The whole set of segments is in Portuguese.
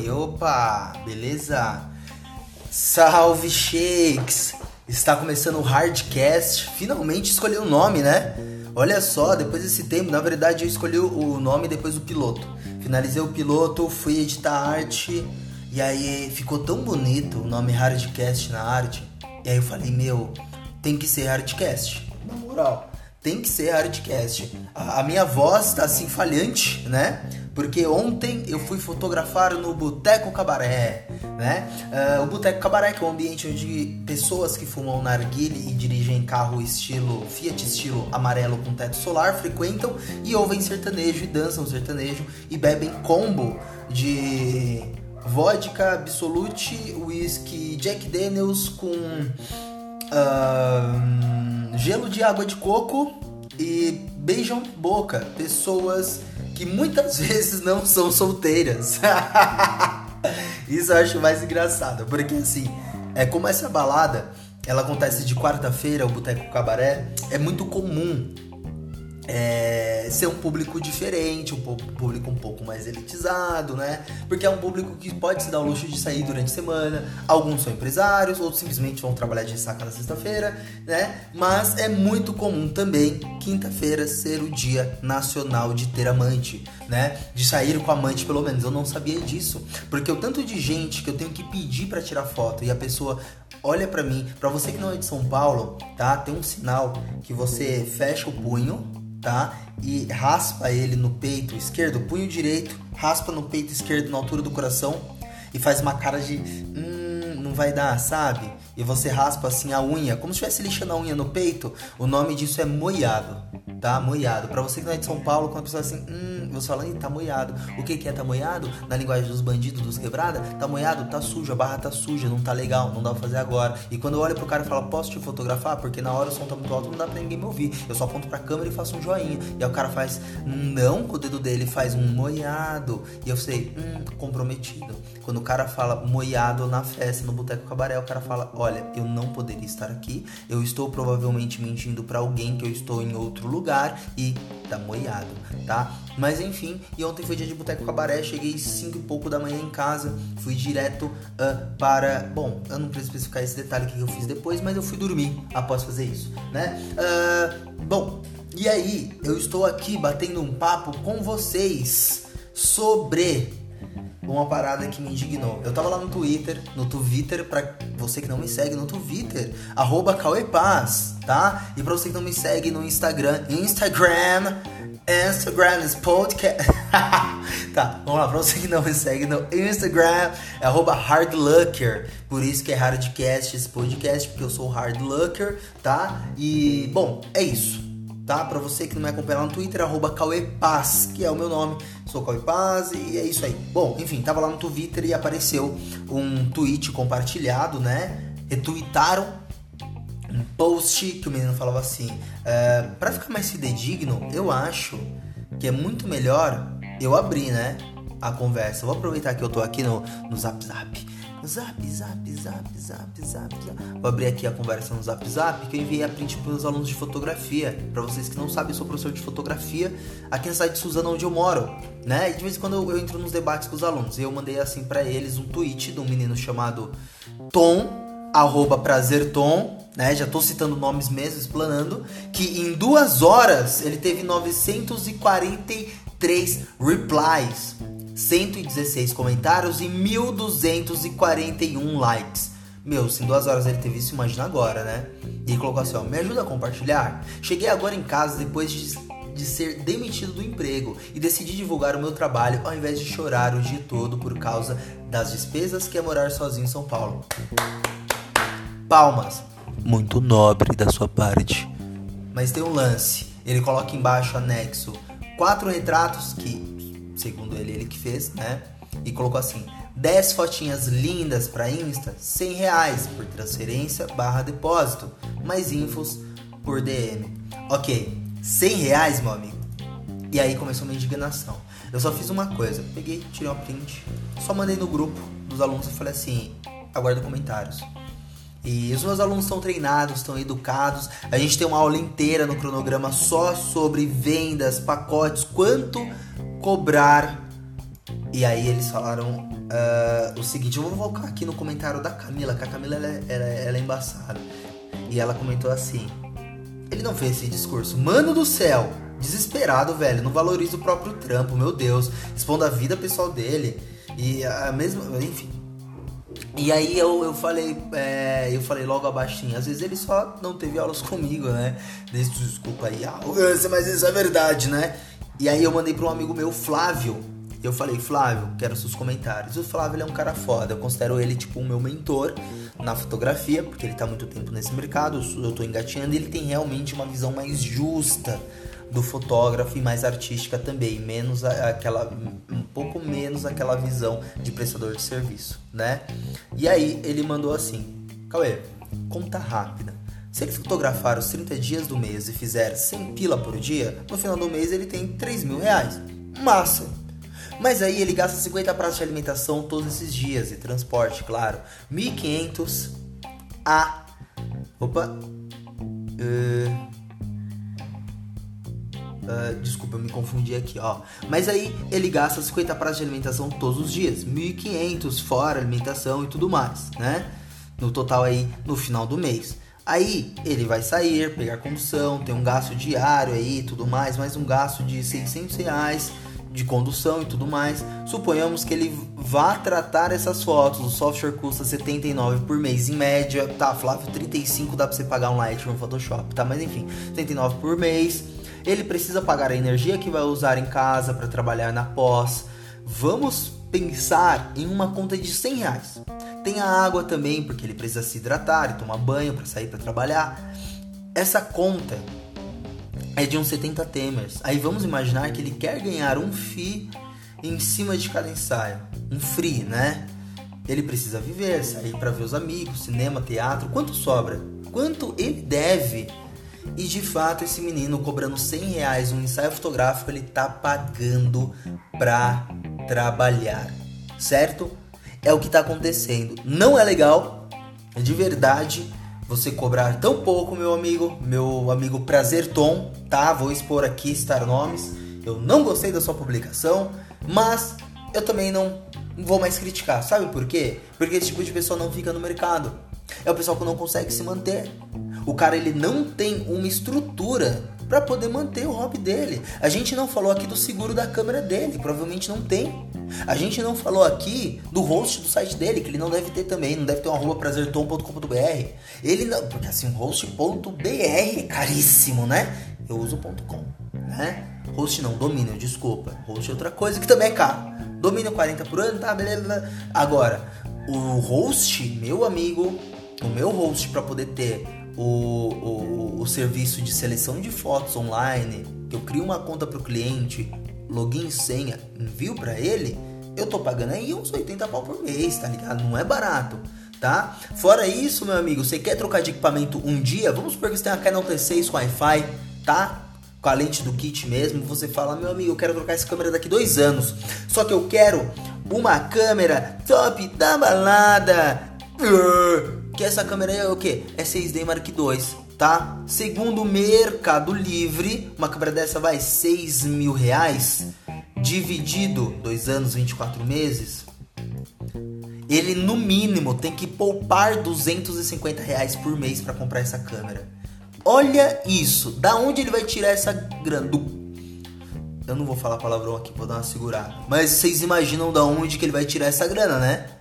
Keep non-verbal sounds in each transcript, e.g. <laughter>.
oi, opa, beleza? Salve Shakes! Está começando o Hardcast. Finalmente escolhi o um nome, né? Olha só, depois desse tempo, na verdade eu escolhi o nome depois do piloto. Finalizei o piloto, fui editar a arte e aí ficou tão bonito o nome Hardcast na arte. E aí eu falei, meu, tem que ser Hardcast. Na moral, tem que ser Hardcast. A, a minha voz tá assim falhante, né? Porque ontem eu fui fotografar no Boteco Cabaré, né? Uh, o Boteco Cabaré que é um ambiente onde pessoas que fumam narguile e dirigem carro estilo Fiat estilo amarelo com teto solar frequentam e ouvem sertanejo e dançam sertanejo e bebem combo de vodka, absolute, whisky, Jack Daniels com uh, gelo de água de coco e beijam boca pessoas que muitas <laughs> vezes não são solteiras. <laughs> Isso eu acho mais engraçado, porque assim, é como essa balada, ela acontece de quarta-feira, o Boteco Cabaré, é muito comum é, ser um público diferente, um público um pouco mais elitizado, né? Porque é um público que pode se dar o luxo de sair durante a semana. Alguns são empresários, outros simplesmente vão trabalhar de saca na sexta-feira, né? Mas é muito comum também quinta-feira ser o dia nacional de ter amante, né? De sair com amante, pelo menos. Eu não sabia disso, porque o tanto de gente que eu tenho que pedir para tirar foto e a pessoa olha para mim, para você que não é de São Paulo, tá? Tem um sinal que você fecha o punho tá? E raspa ele no peito esquerdo, punho direito, raspa no peito esquerdo na altura do coração e faz uma cara de hum, não vai dar, sabe? E você raspa assim a unha, como se estivesse lixando a unha no peito. O nome disso é moiado tá moiado. Para você que não é de São Paulo, quando a pessoa assim, hum, você fala, tá moiado. O que que é tá moiado? Na linguagem dos bandidos, dos quebrada, tá moiado, tá sujo, a barra tá suja, não tá legal, não dá pra fazer agora. E quando eu olho pro cara e falo, posso te fotografar? Porque na hora o som tá muito alto, não dá pra ninguém me ouvir. Eu só aponto pra câmera e faço um joinha. E aí o cara faz, não com o dedo dele, faz um moiado. E eu sei, hum, comprometido. Quando o cara fala moiado na festa, no boteco cabaré, o cara fala, olha, eu não poderia estar aqui, eu estou provavelmente mentindo para alguém que eu estou em outro lugar lugar e tá moiado, tá? Mas enfim, e ontem foi dia de boteco cabaré, cheguei 5 e pouco da manhã em casa, fui direto uh, para. Bom, eu não preciso especificar esse detalhe que eu fiz depois, mas eu fui dormir após fazer isso, né? Uh, bom, e aí, eu estou aqui batendo um papo com vocês sobre uma parada que me indignou. Eu tava lá no Twitter, no Twitter, pra você que não me segue no Twitter, arroba Paz, tá? E pra você que não me segue no Instagram, Instagram, Instagram podcast. <laughs> tá, vamos lá, pra você que não me segue no Instagram, é arroba hardlucker. Por isso que é hardcast esse podcast, porque eu sou hardlucker, tá? E, bom, é isso tá? Para você que não me acompanha lá no Twitter, arroba Paz, que é o meu nome. Sou Cauê Paz e é isso aí. Bom, enfim, tava lá no Twitter e apareceu um tweet compartilhado, né? Retweetaram um post que o menino falava assim: é, para ficar mais fidedigno, eu acho que é muito melhor eu abrir, né? A conversa. Vou aproveitar que eu tô aqui no, no Zap Zap Zap, zap, zap, zap, zap, zap. Vou abrir aqui a conversa no Zap Zap que eu enviei a print para os alunos de fotografia. Para vocês que não sabem, eu sou professor de fotografia aqui na cidade de Suzano, onde eu moro, né? E de vez em quando eu, eu entro nos debates com os alunos. E eu mandei assim para eles um tweet de um menino chamado Tom, arroba prazer Tom, né? Já tô citando nomes mesmo, explanando, que em duas horas ele teve 943 replies. 116 comentários e 1241 likes. Meu, se em duas horas ele teve isso, imagina agora, né? E ele colocou assim: ó, me ajuda a compartilhar? Cheguei agora em casa depois de, de ser demitido do emprego e decidi divulgar o meu trabalho ao invés de chorar o dia todo por causa das despesas que é morar sozinho em São Paulo. Palmas. Muito nobre da sua parte. Mas tem um lance. Ele coloca embaixo anexo quatro retratos que segundo ele, ele que fez, né? E colocou assim: 10 fotinhas lindas para Insta, 100 reais por transferência barra depósito, mais infos por DM. Ok, 100 reais, meu amigo. E aí começou uma indignação. Eu só fiz uma coisa, peguei, tirei uma print, só mandei no grupo dos alunos e falei assim: aguardo comentários. E os meus alunos estão treinados, estão educados. A gente tem uma aula inteira no cronograma só sobre vendas, pacotes, quanto cobrar. E aí eles falaram uh, o seguinte, eu vou voltar aqui no comentário da Camila, que a Camila ela, ela, ela é embaçada. E ela comentou assim: ele não fez esse discurso. Mano do céu, desesperado, velho, não valoriza o próprio trampo, meu Deus, expondo a vida pessoal dele. E a mesma, enfim, e aí eu, eu falei, é, eu falei logo abaixinho, às vezes ele só não teve aulas <laughs> comigo, né? Desculpa aí, arrogância, mas isso é verdade, né? E aí eu mandei para um amigo meu, Flávio. Eu falei, Flávio, quero seus comentários. O Flávio é um cara foda, eu considero ele tipo o meu mentor na fotografia, porque ele tá muito tempo nesse mercado, eu tô engatinhando e ele tem realmente uma visão mais justa do fotógrafo e mais artística também, menos aquela um pouco menos aquela visão de prestador de serviço, né? E aí ele mandou assim: "Cauê, conta rápida. Se ele fotografar os 30 dias do mês e fizer 100 pila por dia, no final do mês ele tem 3 mil reais. Massa! Mas aí ele gasta 50 pratos de alimentação todos esses dias e transporte, claro. 1.500 a. Opa! Uh, Uh, desculpa, eu me confundi aqui, ó. Mas aí ele gasta 50 pratos de alimentação todos os dias, 1.500 fora alimentação e tudo mais, né? No total aí no final do mês. Aí ele vai sair, pegar condução, tem um gasto diário aí tudo mais, mais um gasto de 600 reais de condução e tudo mais. Suponhamos que ele vá tratar essas fotos. O software custa 79 por mês em média. Tá, Flávio, 35 dá pra você pagar um Lightroom Photoshop, tá? Mas enfim, 79 por mês ele precisa pagar a energia que vai usar em casa para trabalhar na pós. Vamos pensar em uma conta de 100 reais. Tem a água também, porque ele precisa se hidratar e tomar banho para sair para trabalhar. Essa conta é de uns 70 temers. Aí vamos imaginar que ele quer ganhar um FII em cima de cada ensaio. Um free, né? Ele precisa viver, sair para ver os amigos, cinema, teatro. Quanto sobra? Quanto ele deve e de fato, esse menino cobrando 100 reais um ensaio fotográfico, ele tá pagando pra trabalhar, certo? É o que tá acontecendo. Não é legal, de verdade, você cobrar tão pouco, meu amigo, meu amigo Prazer Tom, tá? Vou expor aqui, citar nomes. Eu não gostei da sua publicação, mas eu também não vou mais criticar. Sabe por quê? Porque esse tipo de pessoa não fica no mercado. É o pessoal que não consegue se manter. O cara ele não tem uma estrutura para poder manter o hobby dele. A gente não falou aqui do seguro da câmera dele, provavelmente não tem. A gente não falou aqui do host do site dele, que ele não deve ter também, não deve ter um arroba prazertom.com.br. Ele não, porque assim, host.br é caríssimo, né? Eu uso .com, né? Host não, domínio, desculpa. Host é outra coisa que também é caro. Domínio 40 por ano, tá, beleza. Agora, o host, meu amigo, o meu host para poder ter o, o, o serviço de seleção de fotos online, eu crio uma conta para o cliente, login e senha, envio para ele, eu tô pagando aí uns 80 pau por mês, tá ligado? Não é barato, tá? Fora isso, meu amigo, você quer trocar de equipamento um dia? Vamos supor que você tem uma Canon T6 com Wi-Fi, tá? Com a lente do kit mesmo, você fala, meu amigo, eu quero trocar essa câmera daqui dois anos. Só que eu quero uma câmera top da balada. Que essa câmera é o que? É 6D Mark II, tá? Segundo o Mercado Livre, uma câmera dessa vai 6 mil reais, dividido 2 anos, 24 meses. Ele no mínimo tem que poupar 250 reais por mês para comprar essa câmera. Olha isso, da onde ele vai tirar essa grana? Do... Eu não vou falar palavrão aqui, vou dar uma segurada. Mas vocês imaginam da onde que ele vai tirar essa grana, né?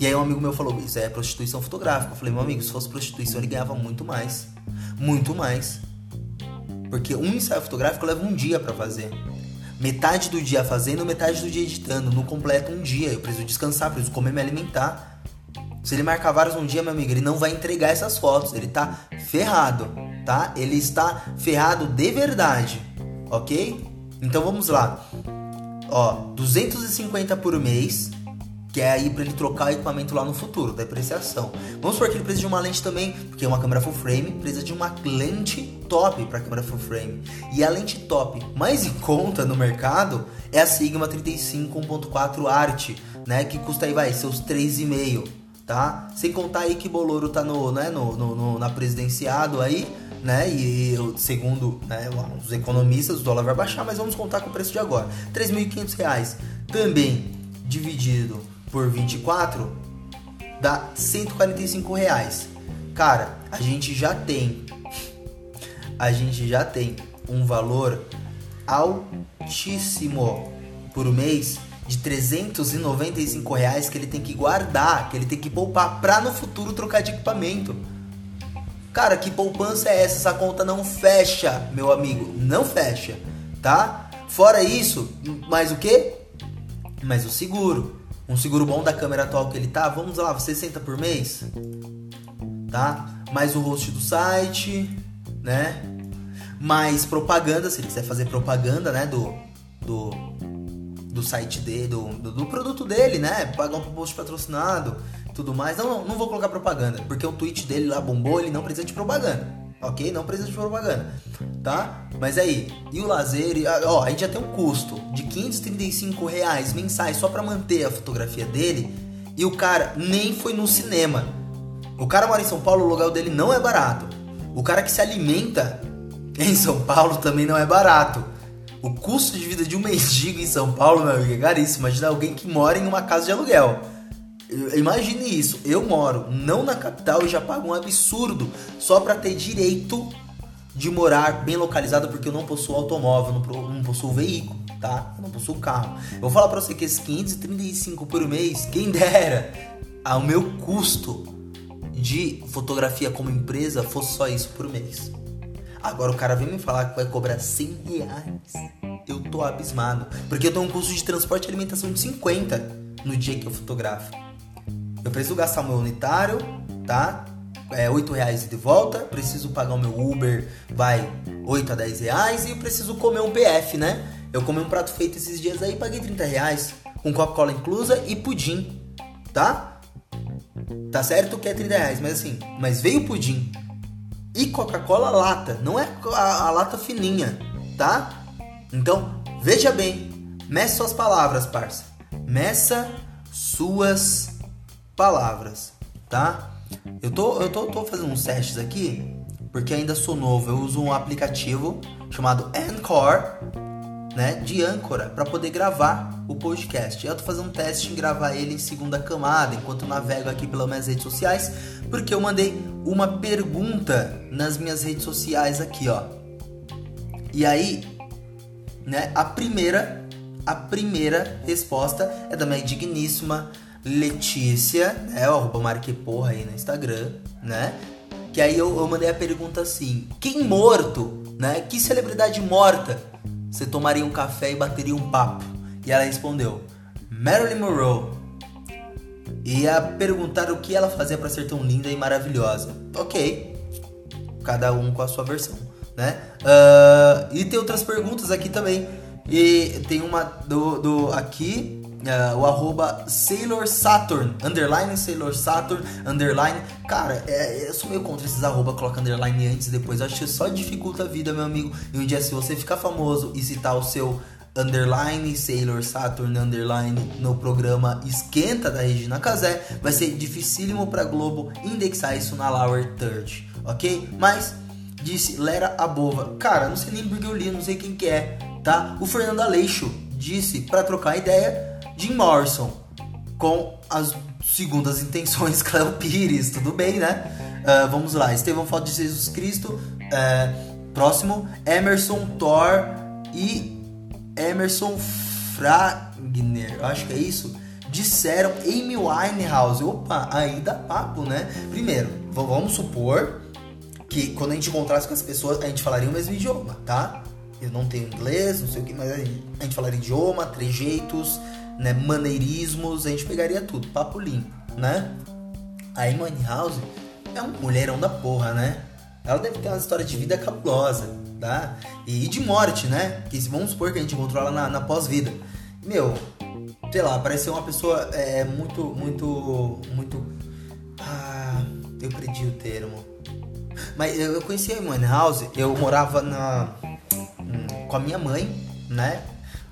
E aí um amigo meu falou, isso é prostituição fotográfica. Eu falei, meu amigo, se fosse prostituição ele ganhava muito mais. Muito mais. Porque um ensaio fotográfico leva um dia para fazer. Metade do dia fazendo, metade do dia editando. No completo um dia. Eu preciso descansar, preciso comer, me alimentar. Se ele marcar vários um dia, meu amigo, ele não vai entregar essas fotos. Ele tá ferrado, tá? Ele está ferrado de verdade, ok? Então vamos lá. Ó, 250 por mês que é aí para ele trocar o equipamento lá no futuro, depreciação. Vamos supor que ele precisa de uma lente também, porque uma câmera full frame precisa de uma lente top para câmera full frame. E a lente top mais em conta no mercado é a Sigma 35 1.4 Art, né, que custa aí vai seus 3,5, tá? Sem contar aí que Boloro tá no, né, no, no, no na presidenciado aí, né? E segundo né, os economistas, o dólar vai baixar, mas vamos contar com o preço de agora. R$ 3.500 também dividido por 24 dá 145 reais. Cara, a gente já tem a gente já tem um valor altíssimo por mês de 395 reais que ele tem que guardar, que ele tem que poupar para no futuro trocar de equipamento. Cara, que poupança é essa? Essa conta não fecha, meu amigo, não fecha, tá? Fora isso, mais o que? Mais o seguro. Um seguro bom da câmera atual que ele tá, vamos lá, 60 por mês, tá? Mais o host do site, né? Mais propaganda, se ele quiser fazer propaganda, né? Do, do, do site dele, do, do, do produto dele, né? Pagar um post patrocinado, tudo mais. Não, não, não vou colocar propaganda, porque o tweet dele lá bombou, ele não precisa de propaganda. Ok? Não precisa de propaganda. Tá? Mas aí, e o lazer? Ó, a gente já tem um custo de 535 reais mensais só para manter a fotografia dele. E o cara nem foi no cinema. O cara mora em São Paulo, o lugar dele não é barato. O cara que se alimenta <laughs> em São Paulo também não é barato. O custo de vida de um mendigo em São Paulo, meu amigo, é caríssimo. Imagina alguém que mora em uma casa de aluguel. Imagine isso. Eu moro não na capital e já pago um absurdo só para ter direito de morar bem localizado porque eu não possuo automóvel, não, possuo veículo, tá? Eu não possuo carro. Eu vou falar para você que esses 535 por mês, quem dera, ao meu custo de fotografia como empresa fosse só isso por mês. Agora o cara vem me falar que vai cobrar 100 reais. Eu tô abismado. Porque eu tenho um custo de transporte e alimentação de 50 no dia que eu fotografo. Eu preciso gastar o meu unitário, tá? É 8 reais de volta. Preciso pagar o meu Uber, vai 8 a 10 reais. E eu preciso comer um PF, né? Eu comi um prato feito esses dias aí paguei 30 reais. Com Coca-Cola inclusa e pudim, tá? Tá certo que é 30 reais, mas assim, mas veio pudim e Coca-Cola lata, não é a, a, lata fininha, tá? Então, veja bem, meça suas palavras, parça. Meça suas palavras, tá? Eu tô, eu tô, tô fazendo uns testes aqui, porque ainda sou novo. Eu uso um aplicativo chamado Anchor, né, de âncora, para poder gravar o podcast. Eu tô fazendo um teste em gravar ele em segunda camada, enquanto navego aqui pelas minhas redes sociais, porque eu mandei uma pergunta nas minhas redes sociais aqui, ó. E aí, né, a primeira, a primeira resposta é da minha digníssima Letícia, né, o arroba Marqueporra aí no Instagram, né? Que aí eu, eu mandei a pergunta assim: quem morto, né? Que celebridade morta você tomaria um café e bateria um papo? E ela respondeu: Marilyn Monroe. E ia perguntar o que ela fazia para ser tão linda e maravilhosa. Ok, cada um com a sua versão, né? Uh, e tem outras perguntas aqui também. E tem uma do, do aqui, uh, o arroba Sailor Saturn, underline Sailor Saturn, underline. Cara, é, eu sou meio contra esses arroba, coloca underline antes e depois. Acho que só dificulta a vida, meu amigo. E um dia, se você ficar famoso e citar o seu underline Sailor Saturn underline no programa Esquenta da Regina Casé, vai ser dificílimo para Globo indexar isso na Lower Third, ok? Mas disse Lera Abova, cara, não sei nem porque eu li, não sei quem que é, tá? O Fernando Aleixo disse para trocar ideia Jim Morrison com as segundas intenções <laughs> Cléo Pires, tudo bem, né? Uh, vamos lá, Estevão Foto de Jesus Cristo, uh, próximo, Emerson Thor e Emerson Fragner, acho que é isso, disseram Amy Winehouse. Opa, aí dá papo, né? Primeiro, vamos supor que quando a gente encontrasse com as pessoas, a gente falaria o mesmo idioma, tá? Eu não tenho inglês, não sei o que, mas a gente, a gente falaria idioma, trejeitos, né, maneirismos, a gente pegaria tudo, papo limpo, né? A Amy Winehouse é um mulherão da porra, né? Ela deve ter uma história de vida cabulosa tá? E de morte, né? Que vamos supor que a gente encontrou ela na, na pós-vida. Meu, sei lá, parece ser uma pessoa é, muito, muito, muito. Ah, eu perdi o termo. Mas eu, eu conheci a Money House, eu morava na, hum, com a minha mãe, né?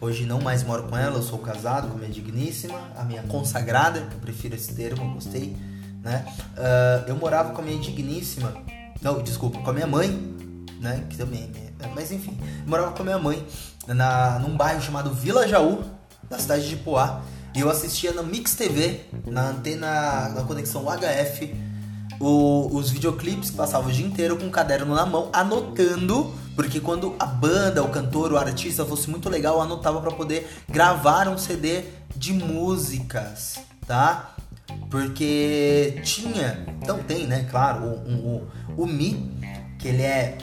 Hoje não mais moro com ela, eu sou casado com a minha digníssima, a minha consagrada, eu prefiro esse termo, gostei, né? Uh, eu morava com a minha digníssima, não, desculpa, com a minha mãe né? Que também. É, mas enfim, eu morava com a minha mãe na, num bairro chamado Vila Jaú, na cidade de Poá. E eu assistia na Mix TV, na antena, na conexão HF, o, os videoclipes que passavam o dia inteiro com um caderno na mão, anotando, porque quando a banda, o cantor, o artista fosse muito legal, anotava para poder gravar um CD de músicas, tá? Porque tinha, então tem, né, claro, o, o, o Mi, que ele é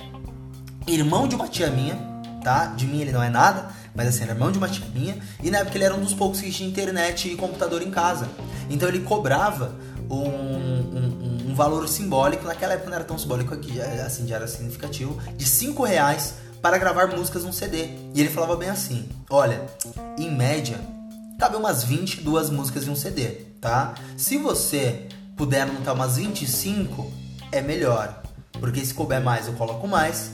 irmão de uma tia minha, tá? De mim ele não é nada, mas assim, era irmão de uma tia minha, e na época ele era um dos poucos que tinha internet e computador em casa. Então ele cobrava um, um, um valor simbólico, naquela época não era tão simbólico aqui, assim, já era significativo, de 5 reais para gravar músicas num CD. E ele falava bem assim: olha, em média, cabe umas 22 músicas em um CD, tá? Se você puder anotar umas 25, é melhor. Porque se couber mais, eu coloco mais.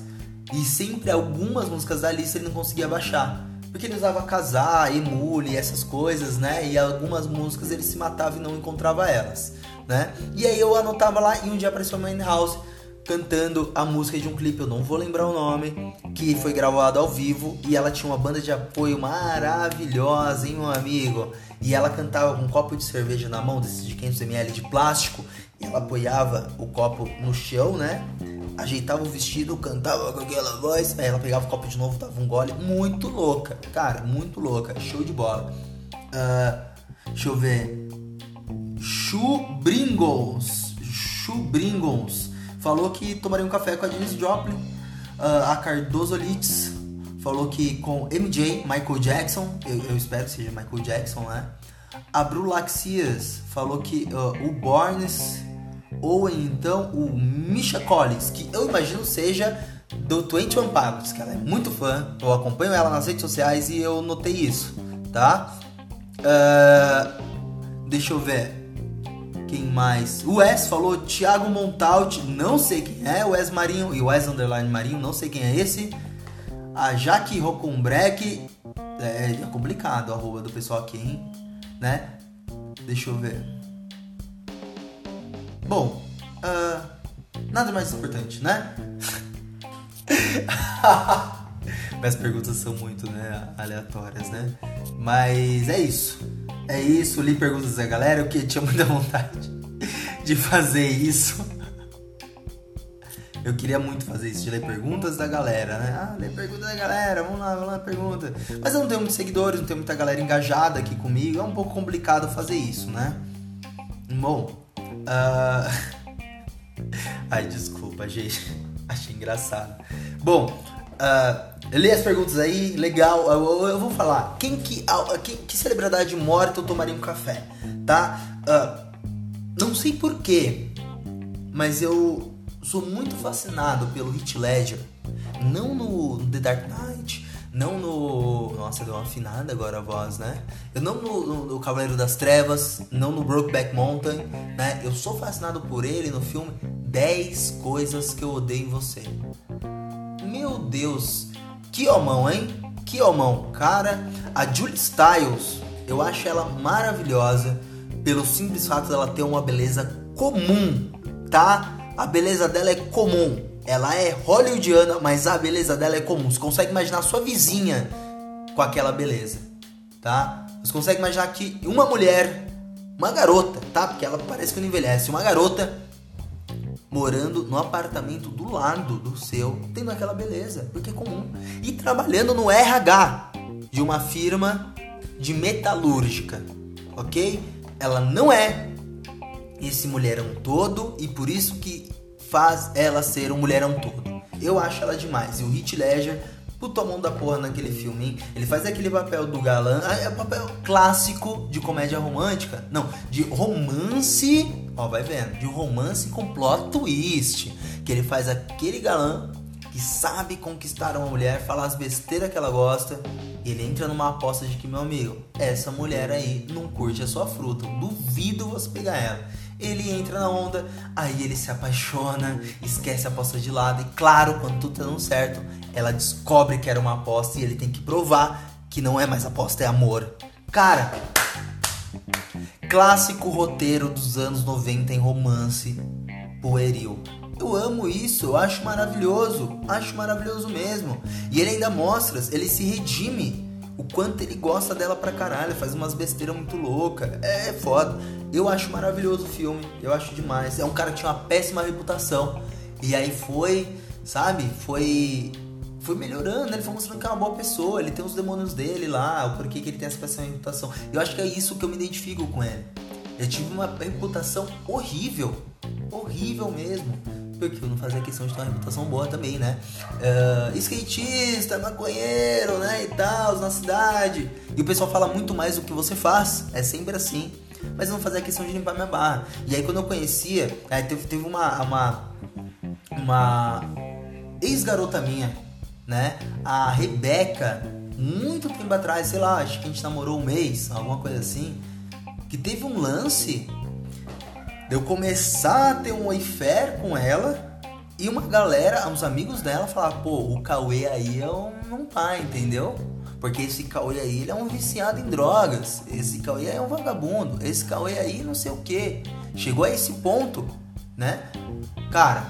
E sempre algumas músicas da lista ele não conseguia baixar. Porque ele usava casar, emule, essas coisas, né? E algumas músicas ele se matava e não encontrava elas, né? E aí eu anotava lá e um dia apareceu a House cantando a música de um clipe, eu não vou lembrar o nome, que foi gravado ao vivo e ela tinha uma banda de apoio maravilhosa, hein, meu amigo? E ela cantava com um copo de cerveja na mão, desses de 500ml de plástico, e ela apoiava o copo no chão, né? Ajeitava o vestido, cantava com aquela voz, aí ela pegava o copo de novo, dava um gole, muito louca, cara, muito louca, show de bola. Uh, deixa eu ver. Chubringles. Chubringles falou que tomaria um café com a Janis Joplin. Uh, a Cardoso Litz falou que com MJ, Michael Jackson, eu, eu, espero que seja Michael Jackson, né? A Brulaxias falou que uh, o Bornes ou então o Misha Collins, que eu imagino seja do 21 Pilots, que ela é muito fã, eu acompanho ela nas redes sociais e eu notei isso, tá? Uh, deixa eu ver. Quem mais? O Wes falou Thiago Montaut, não sei quem é. O Wes Marinho e o Wes Underline Marinho, não sei quem é esse. A Jaque Rocombrec, é, é complicado a arroba do pessoal aqui, hein? Né? Deixa eu ver. Bom, uh, nada mais importante, né? <laughs> Minhas perguntas são muito né, aleatórias, né? Mas é isso. É isso, li perguntas da galera, que tinha muita vontade de fazer isso. Eu queria muito fazer isso, de ler perguntas da galera, né? Ah, ler perguntas da galera, vamos lá, vamos lá, pergunta. Mas eu não tenho muitos seguidores, não tenho muita galera engajada aqui comigo, é um pouco complicado fazer isso, né? Bom, uh... <laughs> ai, desculpa, gente, <laughs> achei engraçado. Bom, uh, Lê as perguntas aí, legal. Eu, eu vou falar. Quem que, que celebridade morta eu tomaria um café? Tá? Uh, não sei porquê, mas eu sou muito fascinado pelo Heath Ledger. Não no The Dark Knight, não no. Nossa, deu uma afinada agora a voz, né? Eu não no, no, no, Cavaleiro das Trevas, não no Brokeback Mountain, né? Eu sou fascinado por ele no filme 10 Coisas que eu odeio em você. Meu Deus, que homão, hein? Que homão. Cara, a Julie Styles, eu acho ela maravilhosa pelo simples fato dela ter uma beleza comum, tá? A beleza dela é comum. Ela é hollywoodiana, mas a beleza dela é comum. Você consegue imaginar sua vizinha com aquela beleza, tá? Você consegue imaginar que uma mulher, uma garota, tá? Porque ela parece que não envelhece, uma garota morando no apartamento do lado do seu, tendo aquela beleza, porque é comum. E trabalhando no RH de uma firma de metalúrgica, ok? Ela não é esse mulherão todo e por isso que faz ela ser um mulherão todo. Eu acho ela demais. E o Hit Ledger puta mão da porra naquele filme, hein? Ele faz aquele papel do galã, ah, é papel clássico de comédia romântica. Não, de romance, ó, vai vendo, de romance com plot twist. Que ele faz aquele galã que sabe conquistar uma mulher, falar as besteiras que ela gosta. Ele entra numa aposta de que, meu amigo, essa mulher aí não curte a sua fruta. Duvido você pegar ela ele entra na onda, aí ele se apaixona, esquece a aposta de lado, e claro, quando tudo tá dando certo, ela descobre que era uma aposta e ele tem que provar que não é mais aposta, é amor. Cara, clássico roteiro dos anos 90 em romance pueril. Eu amo isso, eu acho maravilhoso, acho maravilhoso mesmo. E ele ainda mostra, ele se redime o quanto ele gosta dela pra caralho, faz umas besteiras muito loucas. É, é foda. Eu acho maravilhoso o filme, eu acho demais. É um cara que tinha uma péssima reputação. E aí foi, sabe? Foi foi melhorando, ele foi mostrando que é uma boa pessoa, ele tem os demônios dele lá, o porquê que ele tem essa péssima reputação. Eu acho que é isso que eu me identifico com ele. Eu tive uma reputação horrível, horrível mesmo. Porque eu não fazia questão de ter uma reputação boa também, né? Uh, skatista, maconheiro, né? E tal, na cidade. E o pessoal fala muito mais do que você faz. É sempre assim. Mas eu não fazia questão de limpar minha barra. E aí quando eu conhecia, aí teve, teve uma, uma, uma ex-garota minha, né? A Rebeca, muito tempo atrás, sei lá, acho que a gente namorou um mês, alguma coisa assim. Que teve um lance de eu começar a ter um affair com ela e uma galera, uns amigos dela falaram, pô, o Cauê aí é um, não tá, entendeu? Porque esse Cauê aí ele é um viciado em drogas, esse Cauê é um vagabundo, esse Cauê aí não sei o que. Chegou a esse ponto, né? Cara,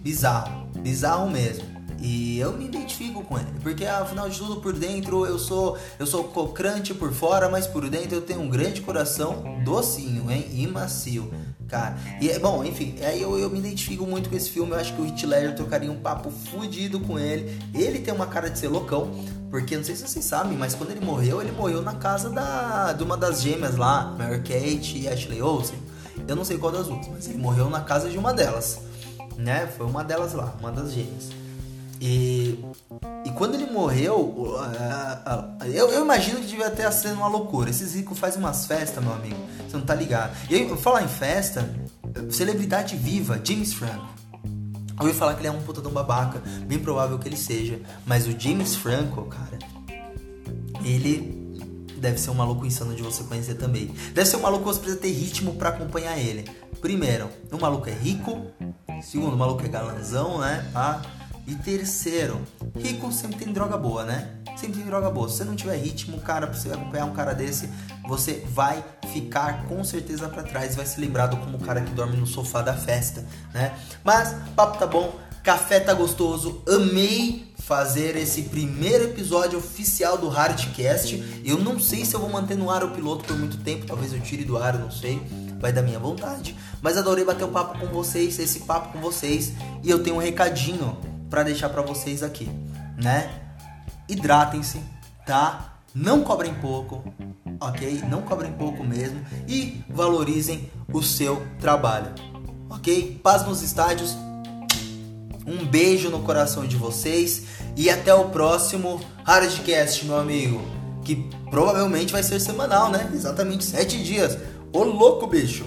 bizarro, bizarro mesmo. E eu me identifico com ele, porque afinal de tudo por dentro eu sou eu sou cocrante por fora, mas por dentro eu tenho um grande coração docinho, hein? E macio, cara. E é bom, enfim, aí eu, eu me identifico muito com esse filme, eu acho que o Hit Ledger trocaria um papo fudido com ele. Ele tem uma cara de ser loucão, porque não sei se vocês sabem, mas quando ele morreu, ele morreu na casa da de uma das gêmeas lá, Mary Kate e Ashley Olsen. Eu não sei qual das outras, mas ele morreu na casa de uma delas, né? Foi uma delas lá, uma das gêmeas. E, e quando ele morreu, eu, eu, imagino que devia ter sendo uma loucura. Esses ricos fazem umas festas, meu amigo. Você não tá ligado. E aí, falar em festa, celebridade viva, James Franco. Eu ouvi falar que ele é um puta de um babaca, bem provável que ele seja. Mas o James Franco, cara, ele deve ser um maluco insano de você conhecer também. Deve ser um maluco que você precisa ter ritmo para acompanhar ele. Primeiro, o maluco é rico. Segundo, o maluco é galanzão, né? Ah, e terceiro, rico sempre tem droga boa, né? Sempre tem droga boa. Se você não tiver ritmo, cara, pra você acompanhar um cara desse, você vai ficar com certeza para trás, vai ser lembrado como o cara que dorme no sofá da festa, né? Mas papo tá bom, café tá gostoso, amei fazer esse primeiro episódio oficial do Hardcast. Eu não sei se eu vou manter no ar o piloto por muito tempo, talvez eu tire do ar, eu não sei. Vai da minha vontade. Mas adorei bater um papo com vocês, esse papo com vocês. E eu tenho um recadinho para deixar para vocês aqui, né? Hidratem-se, tá? Não cobrem pouco, ok? Não cobrem pouco mesmo e valorizem o seu trabalho, ok? Paz nos estádios. Um beijo no coração de vocês e até o próximo Hardcast, meu amigo, que provavelmente vai ser semanal, né? Exatamente sete dias. Ô louco, bicho!